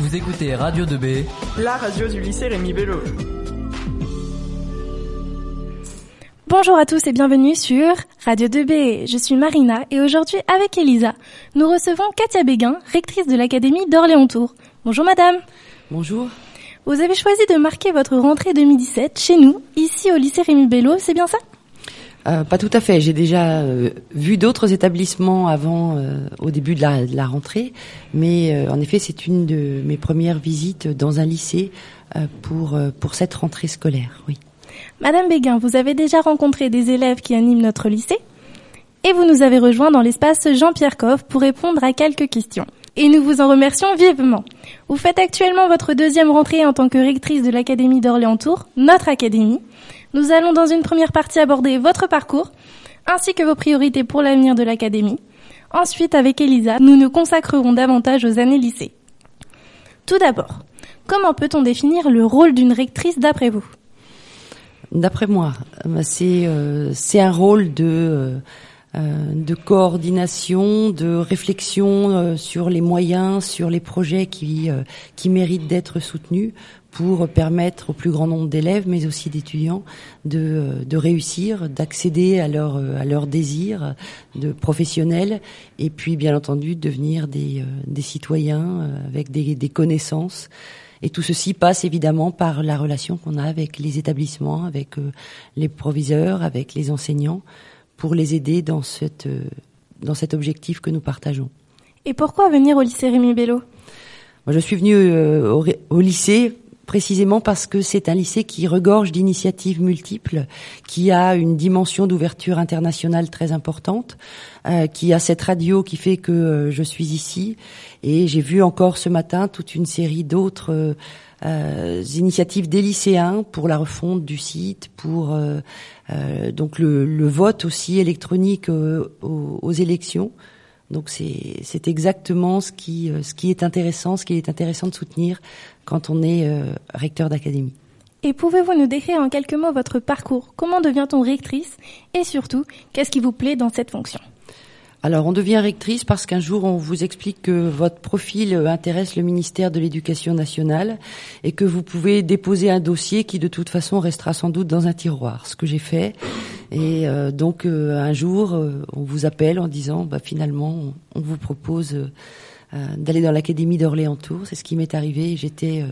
Vous écoutez Radio 2B, la radio du lycée Rémi Bello. Bonjour à tous et bienvenue sur Radio 2B. Je suis Marina et aujourd'hui avec Elisa, nous recevons Katia Béguin, rectrice de l'Académie d'Orléans-Tours. Bonjour madame. Bonjour. Vous avez choisi de marquer votre rentrée 2017 chez nous, ici au lycée Rémi Bello, c'est bien ça? Euh, pas tout à fait. J'ai déjà euh, vu d'autres établissements avant, euh, au début de la, de la rentrée, mais euh, en effet, c'est une de mes premières visites dans un lycée euh, pour pour cette rentrée scolaire. Oui. Madame Béguin, vous avez déjà rencontré des élèves qui animent notre lycée et vous nous avez rejoint dans l'espace Jean-Pierre Coff pour répondre à quelques questions. Et nous vous en remercions vivement. Vous faites actuellement votre deuxième rentrée en tant que rectrice de l'Académie d'Orléans-Tours, notre académie. Nous allons dans une première partie aborder votre parcours, ainsi que vos priorités pour l'avenir de l'Académie. Ensuite, avec Elisa, nous nous consacrerons davantage aux années lycée. Tout d'abord, comment peut-on définir le rôle d'une rectrice d'après vous? D'après moi, c'est euh, c'est un rôle de euh, euh, de coordination, de réflexion euh, sur les moyens, sur les projets qui euh, qui méritent d'être soutenus pour permettre au plus grand nombre d'élèves, mais aussi d'étudiants, de, de réussir, d'accéder à leur à leurs désirs de professionnels, et puis bien entendu de devenir des des citoyens avec des, des connaissances. Et tout ceci passe évidemment par la relation qu'on a avec les établissements, avec les proviseurs, avec les enseignants pour les aider dans, cette, euh, dans cet objectif que nous partageons. Et pourquoi venir au lycée Rémi Bello? Moi, Je suis venue euh, au, au, lycée précisément parce que c'est un lycée qui regorge d'initiatives multiples, qui a une dimension d'ouverture internationale très importante, euh, qui a cette radio qui fait que euh, je suis ici. Et j'ai vu encore ce matin toute une série d'autres euh, initiatives des lycéens pour la refonte du site, pour donc le, vote aussi électronique aux élections. Donc c'est exactement ce qui, ce qui est intéressant, ce qui est intéressant de soutenir quand on est euh, recteur d'académie. Et pouvez-vous nous décrire en quelques mots votre parcours? Comment devient-on rectrice? Et surtout, qu'est-ce qui vous plaît dans cette fonction? Alors, on devient rectrice parce qu'un jour, on vous explique que votre profil intéresse le ministère de l'Éducation nationale et que vous pouvez déposer un dossier qui, de toute façon, restera sans doute dans un tiroir. Ce que j'ai fait. Et euh, donc, euh, un jour, euh, on vous appelle en disant, bah, finalement, on, vous propose d'aller dans l'Académie d'Orléans-Tours. C'est ce qui m'est arrivé. J'étais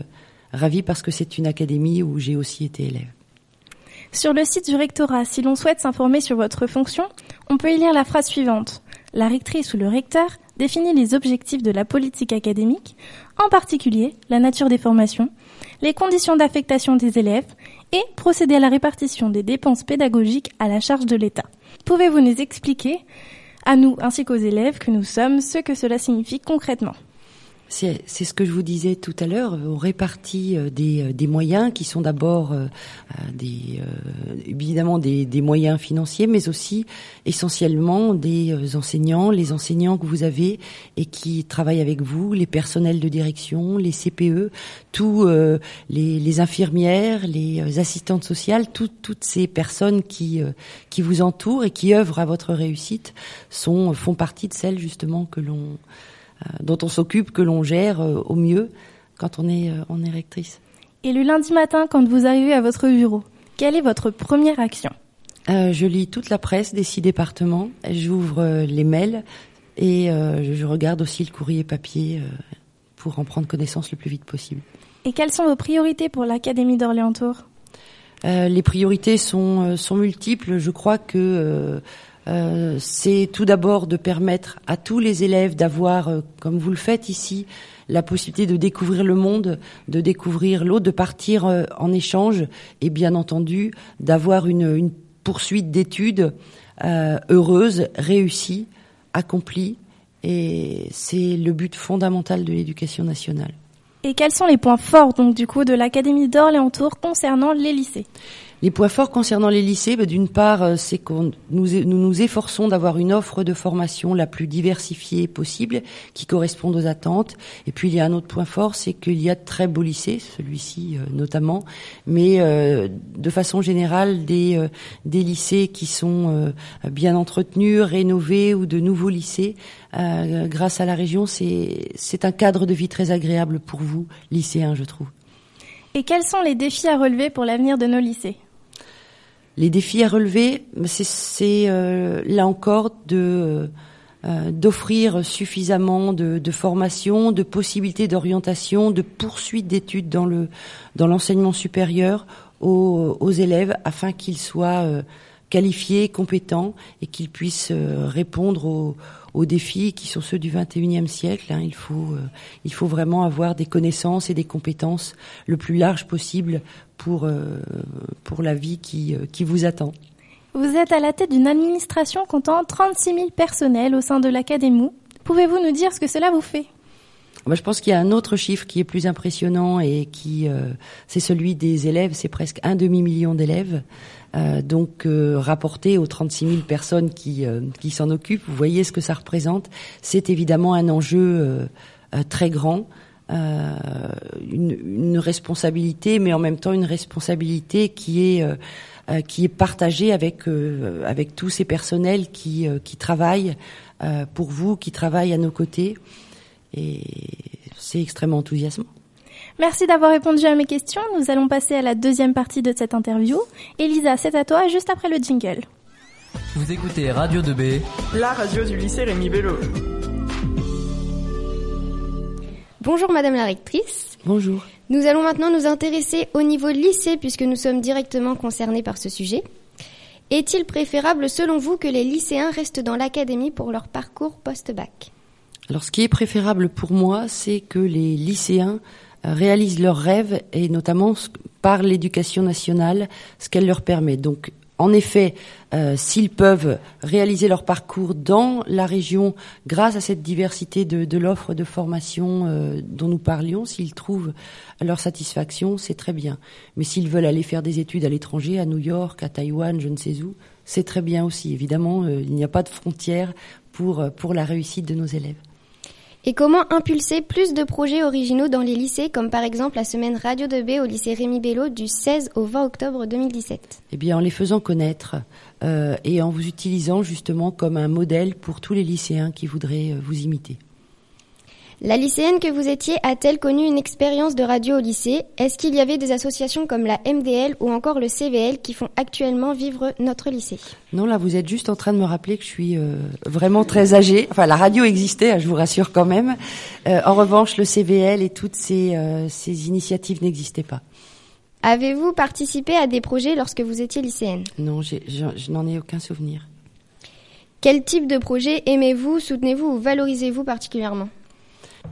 ravie parce que c'est une académie où j'ai aussi été élève. Sur le site du rectorat, si l'on souhaite s'informer sur votre fonction, on peut y lire la phrase suivante la rectrice ou le recteur définit les objectifs de la politique académique, en particulier la nature des formations, les conditions d'affectation des élèves et procéder à la répartition des dépenses pédagogiques à la charge de l'État. Pouvez-vous nous expliquer, à nous ainsi qu'aux élèves que nous sommes, ce que cela signifie concrètement? C'est ce que je vous disais tout à l'heure. On répartit des, des, moyens qui sont d'abord euh, des, euh, évidemment des, moyens financiers, mais aussi essentiellement des enseignants, les enseignants que vous avez et qui travaillent avec vous, les personnels de direction, les CPE, tous euh, les, infirmières, les assistantes sociales, tout, toutes ces personnes qui qui vous entourent et qui œuvrent à votre réussite sont font partie de celles justement que l'on dont on s'occupe, que l'on gère euh, au mieux quand on est, euh, on est rectrice. Et le lundi matin, quand vous arrivez à votre bureau, quelle est votre première action? Euh, Je lis toute la presse des six départements, j'ouvre euh, les mails et euh, je regarde aussi le courrier papier pour en prendre connaissance le plus vite possible. Et quelles sont vos priorités pour l'Académie d'Orléans-Tours? Les priorités sont, sont multiples. Je crois que euh, c'est tout d'abord de permettre à tous les élèves d'avoir, euh, comme vous le faites ici, la possibilité de découvrir le monde, de découvrir l'autre, de partir euh, en échange et bien entendu d'avoir une, une, poursuite d'études heureuse, réussie, accomplie. Et c'est le but fondamental de l'éducation nationale. Et quels sont les points forts donc du coup de l'Académie d'Orléans-Tours concernant les lycées? Les points forts concernant les lycées, bah, d'une part, euh, c'est que nous, nous nous efforçons d'avoir une offre de formation la plus diversifiée possible, qui corresponde aux attentes. Et puis il y a un autre point fort, c'est qu'il y a de très beaux lycées, celui-ci euh, notamment, mais euh, de façon générale des, des lycées qui sont bien entretenus, rénovés ou de nouveaux lycées. grâce à la région, c'est un cadre de vie très agréable pour vous, lycéens, je trouve. Et quels sont les défis à relever pour l'avenir de nos lycées? Les défis à relever, c'est euh, là encore de euh, d'offrir suffisamment de, formation, de possibilités d'orientation, de poursuite d'études dans le dans l'enseignement supérieur aux, aux, élèves afin qu'ils soient euh, qualifiés, compétents et qu'ils puissent répondre aux, aux défis qui sont ceux du 21e siècle. Hein. Il faut euh, il faut vraiment avoir des connaissances et des compétences le plus large possible pour euh, pour la vie qui euh, qui vous attend. Vous êtes à la tête d'une administration comptant 36 000 personnels au sein de l'Académie. Pouvez-vous nous dire ce que cela vous fait? Je pense qu'il y a un autre chiffre qui est plus impressionnant et qui, c'est celui des élèves. C'est presque un demi million d'élèves. Euh, donc euh, rapporté aux 36 000 personnes qui, euh, qui s'en occupent, vous voyez ce que ça représente. C'est évidemment un enjeu très grand. Une, une, responsabilité, mais en même temps une responsabilité qui est qui est partagée avec avec tous ces personnels qui qui travaillent pour vous, qui travaillent à nos côtés, et c'est extrêmement enthousiasmant. Merci d'avoir répondu à mes questions. Nous allons passer à la deuxième partie de cette interview. Elisa, c'est à toi juste après le jingle. Vous écoutez Radio 2B, la radio du lycée Rémi Bello. Bonjour Madame la rectrice. Bonjour. Nous allons maintenant nous intéresser au niveau lycée puisque nous sommes directement concernés par ce sujet. Est-il préférable selon vous que les lycéens restent dans l'académie pour leur parcours post-bac? Alors ce qui est préférable pour moi, c'est que les lycéens réalisent leurs rêves et notamment par l'éducation nationale, ce qu'elle leur permet. Donc, en effet, euh, s'ils peuvent réaliser leur parcours dans la région grâce à cette diversité de, l'offre de formation euh, dont nous parlions, s'ils trouvent leur satisfaction, c'est très bien. Mais s'ils veulent aller faire des études à l'étranger, à New York, à Taïwan, je ne sais où, c'est très bien aussi. Évidemment, euh, il n'y a pas de frontières pour, pour la réussite de nos élèves. Et comment impulser plus de projets originaux dans les lycées, comme par exemple la semaine Radio de B au lycée Rémi Bello du 16 au 20 octobre 2017 Eh bien, en les faisant connaître euh, et en vous utilisant justement comme un modèle pour tous les lycéens qui voudraient euh, vous imiter. La lycéenne que vous étiez a-t-elle connu une expérience de radio au lycée? Est-ce qu'il y avait des associations comme la MDL ou encore le CVL qui font actuellement vivre notre lycée? Non, là vous êtes juste en train de me rappeler que je suis euh, vraiment très âgée. Enfin, la radio existait, hein, je vous rassure quand même. Euh, en revanche, le CVL et toutes ces, euh, ces initiatives n'existaient pas. Avez-vous participé à des projets lorsque vous étiez lycéenne? Non, je, je n'en ai aucun souvenir. Quel type de projet aimez-vous, soutenez-vous ou valorisez-vous particulièrement?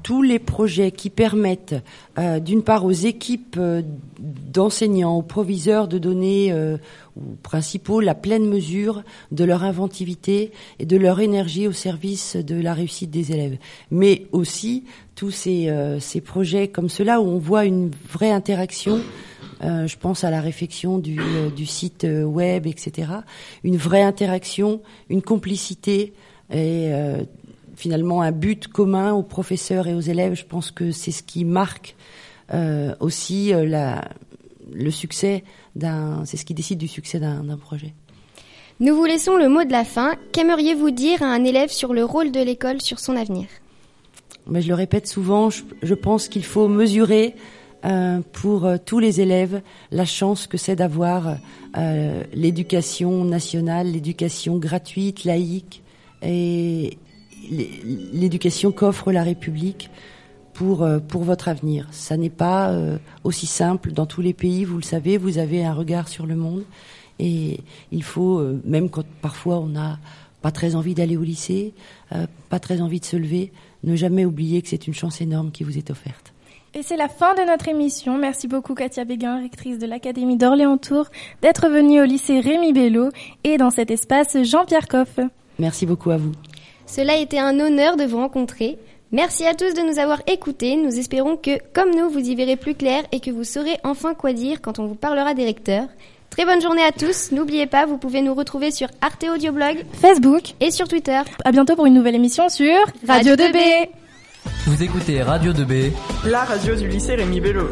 Tous les projets qui permettent, euh, d'une part, aux équipes euh, d'enseignants, aux proviseurs de donner euh, aux principaux la pleine mesure de leur inventivité et de leur énergie au service de la réussite des élèves, mais aussi tous ces, ces projets comme cela où on voit une vraie interaction. je pense à la réflexion du, du site web, etc. Une vraie interaction, une complicité et finalement un but commun aux professeurs et aux élèves. Je pense que c'est ce qui marque euh, aussi euh, la, le succès d'un. C'est ce qui décide du succès d'un projet. Nous vous laissons le mot de la fin. Qu'aimeriez-vous dire à un élève sur le rôle de l'école sur son avenir? Mais je le répète souvent. Je, je pense qu'il faut mesurer euh, pour euh, tous les élèves la chance que c'est d'avoir euh, l'éducation nationale, l'éducation gratuite, laïque et, l'éducation qu'offre la République pour euh, pour votre avenir. Ça n'est pas euh, aussi simple dans tous les pays, vous le savez, vous avez un regard sur le monde et il faut euh, même quand parfois on n'a pas très envie d'aller au lycée, pas très envie de se lever, ne jamais oublier que c'est une chance énorme qui vous est offerte. Et c'est la fin de notre émission. Merci beaucoup Katia Béguin, rectrice de l'Académie d'Orléans-Tours, d'être venue au lycée Rémi Bello et dans cet espace Jean-Pierre Coff. Merci beaucoup à vous. Cela a été un honneur de vous rencontrer. Merci à tous de nous avoir écoutés. Nous espérons que, comme nous, vous y verrez plus clair et que vous saurez enfin quoi dire quand on vous parlera des recteurs. Très bonne journée à tous. N'oubliez pas, vous pouvez nous retrouver sur Arte Audioblog Facebook. et sur Twitter. À bientôt pour une nouvelle émission sur Radio Radio 2B. 2B. Vous écoutez Radio 2B. La radio du lycée Rémi Bello.